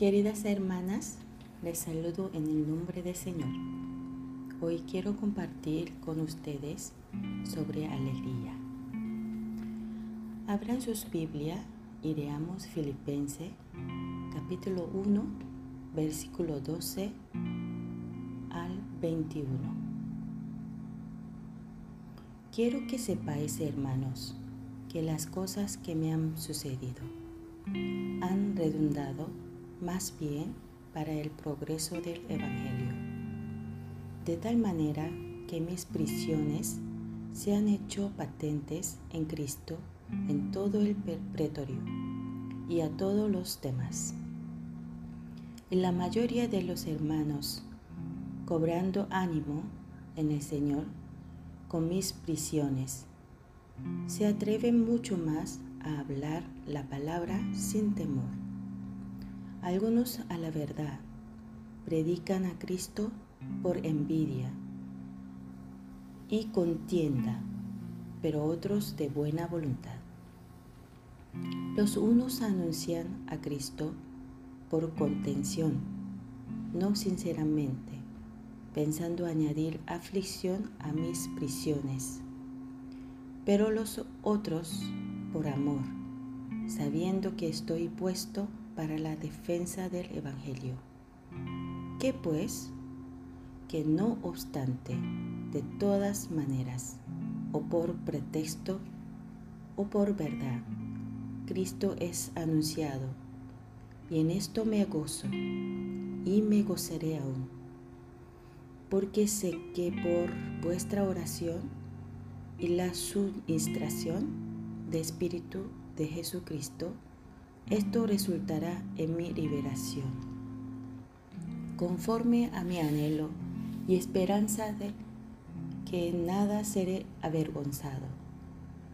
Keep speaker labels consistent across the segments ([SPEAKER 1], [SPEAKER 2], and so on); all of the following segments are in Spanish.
[SPEAKER 1] Queridas hermanas, les saludo en el nombre del Señor. Hoy quiero compartir con ustedes sobre alegría. Abran sus Biblia y leamos Filipenses capítulo 1, versículo 12 al 21. Quiero que sepáis, hermanos, que las cosas que me han sucedido han redundado más bien para el progreso del Evangelio, de tal manera que mis prisiones se han hecho patentes en Cristo en todo el pretorio y a todos los demás. La mayoría de los hermanos, cobrando ánimo en el Señor con mis prisiones, se atreven mucho más a hablar la palabra sin temor. Algunos a la verdad predican a Cristo por envidia y contienda, pero otros de buena voluntad. Los unos anuncian a Cristo por contención, no sinceramente, pensando añadir aflicción a mis prisiones pero los otros por amor, sabiendo que estoy puesto para la defensa del Evangelio. ¿Qué pues? Que no obstante, de todas maneras, o por pretexto, o por verdad, Cristo es anunciado, y en esto me gozo, y me gozaré aún, porque sé que por vuestra oración y la suministración de Espíritu de Jesucristo, esto resultará en mi liberación. Conforme a mi anhelo y esperanza de que nada seré avergonzado,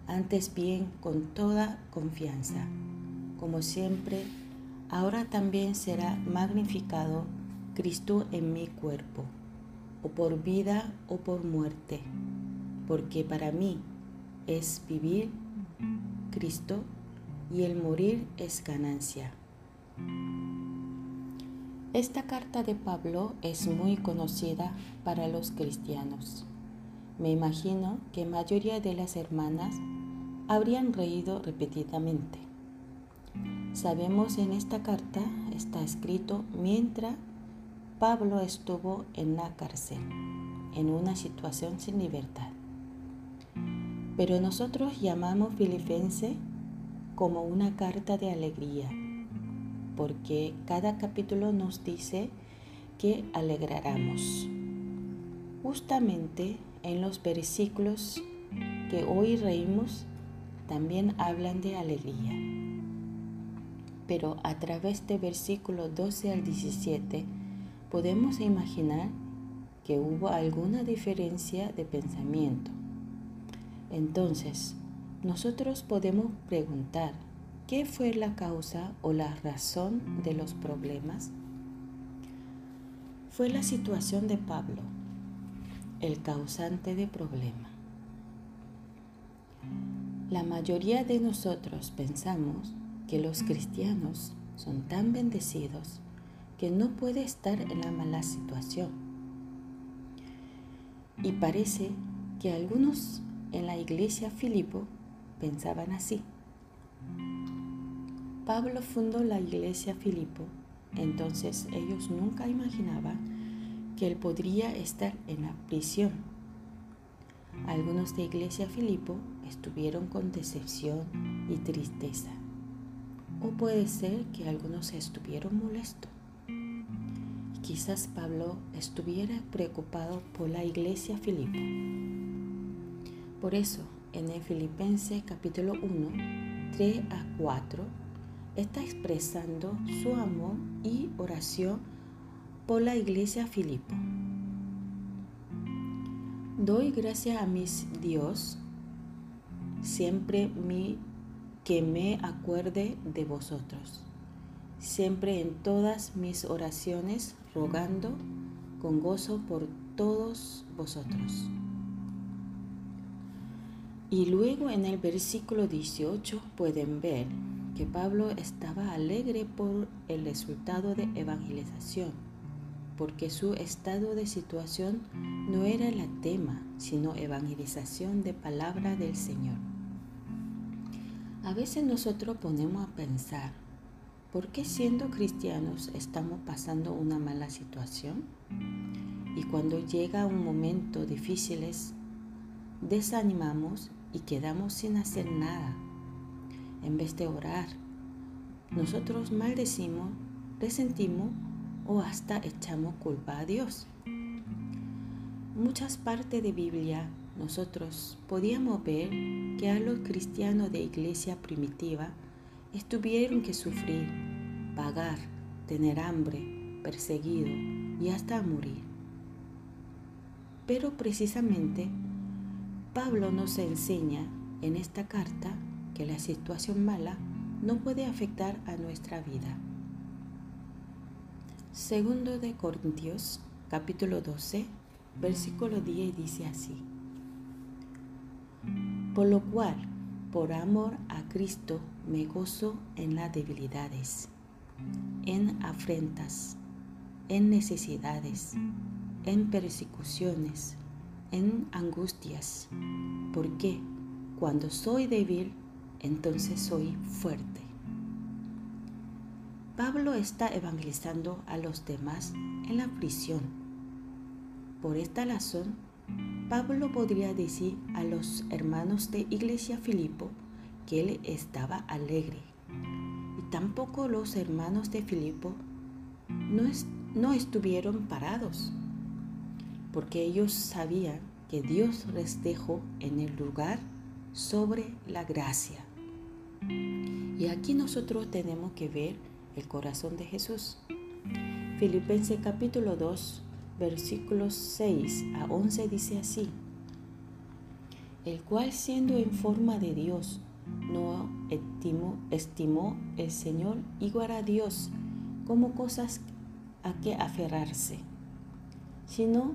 [SPEAKER 1] antes bien con toda confianza, como siempre, ahora también será magnificado Cristo en mi cuerpo, o por vida o por muerte porque para mí es vivir Cristo y el morir es ganancia. Esta carta de Pablo es muy conocida para los cristianos. Me imagino que mayoría de las hermanas habrían reído repetidamente. Sabemos en esta carta está escrito mientras Pablo estuvo en la cárcel, en una situación sin libertad. Pero nosotros llamamos Filipense como una carta de alegría, porque cada capítulo nos dice que alegraremos. Justamente en los versículos que hoy reímos también hablan de alegría. Pero a través de versículos 12 al 17 podemos imaginar que hubo alguna diferencia de pensamiento entonces, nosotros podemos preguntar, ¿qué fue la causa o la razón de los problemas? Fue la situación de Pablo, el causante de problema. La mayoría de nosotros pensamos que los cristianos son tan bendecidos que no puede estar en la mala situación. Y parece que algunos en la iglesia Filipo pensaban así. Pablo fundó la iglesia Filipo, entonces ellos nunca imaginaban que él podría estar en la prisión. Algunos de iglesia Filipo estuvieron con decepción y tristeza. O puede ser que algunos estuvieron molestos. Quizás Pablo estuviera preocupado por la iglesia Filipo. Por eso, en el Filipenses capítulo 1, 3 a 4, está expresando su amor y oración por la iglesia Filipo. Doy gracias a mis Dios siempre mi, que me acuerde de vosotros, siempre en todas mis oraciones rogando con gozo por todos vosotros y luego en el versículo 18 pueden ver que Pablo estaba alegre por el resultado de evangelización, porque su estado de situación no era el tema, sino evangelización de palabra del Señor. A veces nosotros ponemos a pensar, ¿por qué siendo cristianos estamos pasando una mala situación? Y cuando llega un momento difícil, desanimamos y quedamos sin hacer nada. En vez de orar, nosotros maldecimos, resentimos o hasta echamos culpa a Dios. Muchas partes de Biblia nosotros podíamos ver que a los cristianos de iglesia primitiva estuvieron que sufrir, pagar, tener hambre, perseguido y hasta morir. Pero precisamente Pablo nos enseña en esta carta que la situación mala no puede afectar a nuestra vida. Segundo de Corintios, capítulo 12, versículo 10 dice así. Por lo cual, por amor a Cristo, me gozo en las debilidades, en afrentas, en necesidades, en persecuciones, en angustias, porque cuando soy débil, entonces soy fuerte. Pablo está evangelizando a los demás en la prisión. Por esta razón, Pablo podría decir a los hermanos de Iglesia Filipo que él estaba alegre. Y tampoco los hermanos de Filipo no, no estuvieron parados, porque ellos sabían que Dios les dejó en el lugar sobre la gracia. Y aquí nosotros tenemos que ver el corazón de Jesús. Filipenses capítulo 2, versículos 6 a 11 dice así, el cual siendo en forma de Dios, no estimó, estimó el Señor igual a Dios como cosas a que aferrarse, sino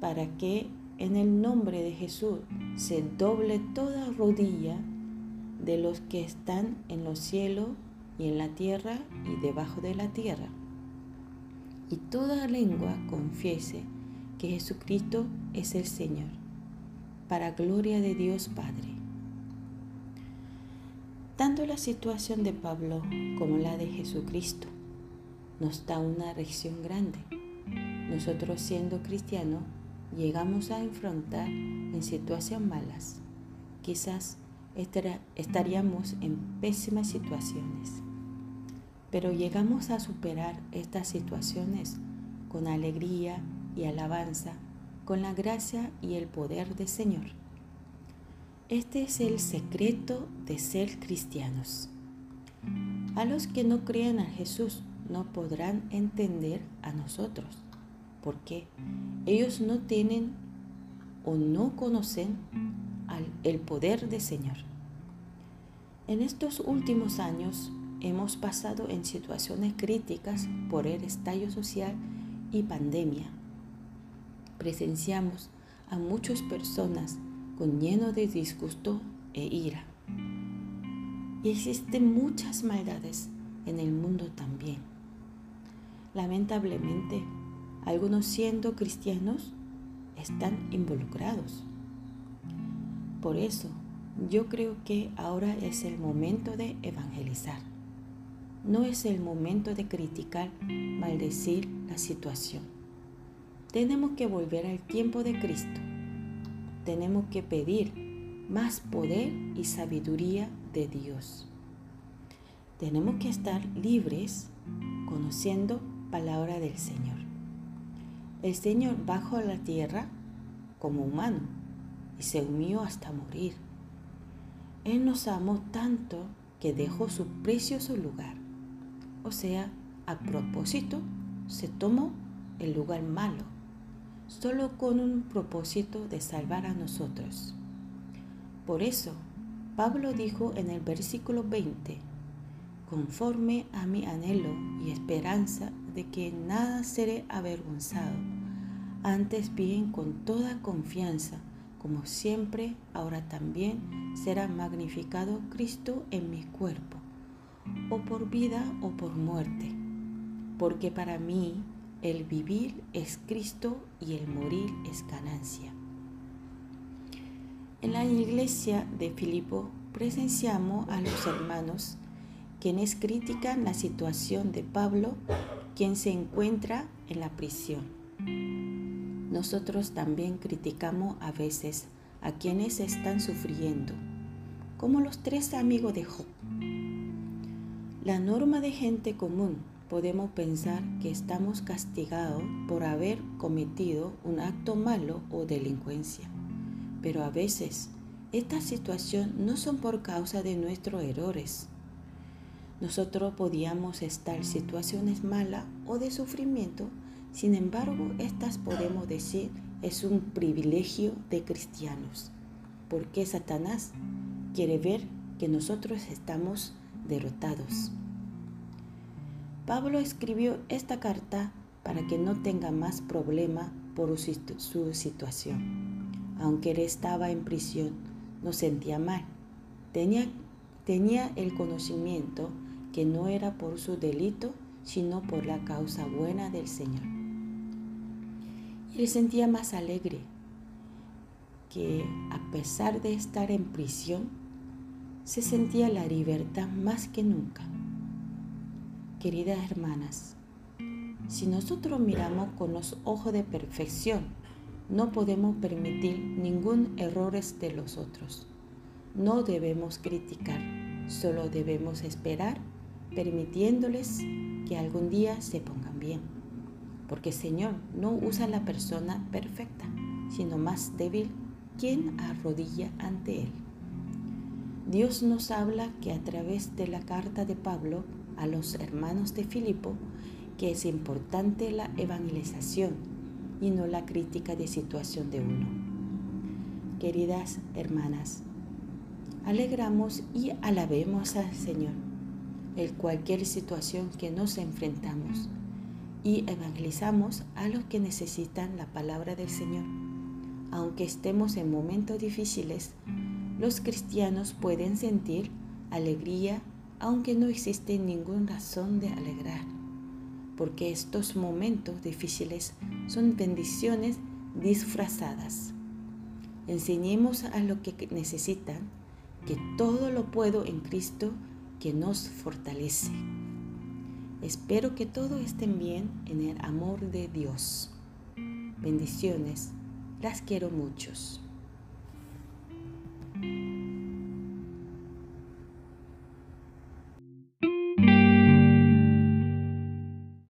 [SPEAKER 1] para que en el nombre de Jesús se doble toda rodilla de los que están en los cielos y en la tierra y debajo de la tierra y toda lengua confiese que Jesucristo es el Señor, para gloria de Dios Padre. Tanto la situación de Pablo como la de Jesucristo nos da una reacción grande. Nosotros siendo cristianos llegamos a enfrentar en situaciones malas. Quizás estaríamos en pésimas situaciones pero llegamos a superar estas situaciones con alegría y alabanza, con la gracia y el poder del Señor. Este es el secreto de ser cristianos. A los que no crean a Jesús no podrán entender a nosotros, porque ellos no tienen o no conocen el poder del Señor. En estos últimos años hemos pasado en situaciones críticas por el estallo social y pandemia. Presenciamos a muchas personas con lleno de disgusto e ira. Y existen muchas maldades en el mundo también. Lamentablemente, algunos siendo cristianos están involucrados. Por eso, yo creo que ahora es el momento de evangelizar. No es el momento de criticar, maldecir la situación. Tenemos que volver al tiempo de Cristo. Tenemos que pedir más poder y sabiduría de Dios. Tenemos que estar libres conociendo palabra del Señor. El Señor bajó a la tierra como humano y se humilló hasta morir. Él nos amó tanto que dejó su precioso lugar. O sea, a propósito, se tomó el lugar malo, solo con un propósito de salvar a nosotros. Por eso, Pablo dijo en el versículo 20, conforme a mi anhelo y esperanza de que nada seré avergonzado, antes bien con toda confianza, como siempre, ahora también será magnificado Cristo en mi cuerpo, o por vida o por muerte, porque para mí el vivir es Cristo y el morir es ganancia. En la iglesia de Filipo presenciamos a los hermanos quienes critican la situación de Pablo, quien se encuentra en la prisión. Nosotros también criticamos a veces a quienes están sufriendo, como los tres amigos de Job. La norma de gente común podemos pensar que estamos castigados por haber cometido un acto malo o delincuencia, pero a veces estas situaciones no son por causa de nuestros errores. Nosotros podíamos estar situaciones malas o de sufrimiento, sin embargo, estas podemos decir es un privilegio de cristianos, porque Satanás quiere ver que nosotros estamos derrotados. Pablo escribió esta carta para que no tenga más problema por su situación. Aunque él estaba en prisión, no sentía mal. Tenía, tenía el conocimiento que no era por su delito, sino por la causa buena del Señor. Y él sentía más alegre que a pesar de estar en prisión, se sentía la libertad más que nunca. Queridas hermanas, si nosotros miramos con los ojos de perfección, no podemos permitir ningún error de los otros. No debemos criticar, solo debemos esperar, permitiéndoles que algún día se pongan bien. Porque el Señor no usa la persona perfecta, sino más débil quien arrodilla ante Él. Dios nos habla que a través de la carta de Pablo a los hermanos de Filipo que es importante la evangelización y no la crítica de situación de uno. Queridas hermanas, alegramos y alabemos al Señor en cualquier situación que nos enfrentamos y evangelizamos a los que necesitan la palabra del Señor. Aunque estemos en momentos difíciles, los cristianos pueden sentir alegría aunque no existe ninguna razón de alegrar, porque estos momentos difíciles son bendiciones disfrazadas. Enseñemos a lo que necesitan que todo lo puedo en Cristo que nos fortalece. Espero que todos estén bien en el amor de Dios. Bendiciones. Las quiero muchos.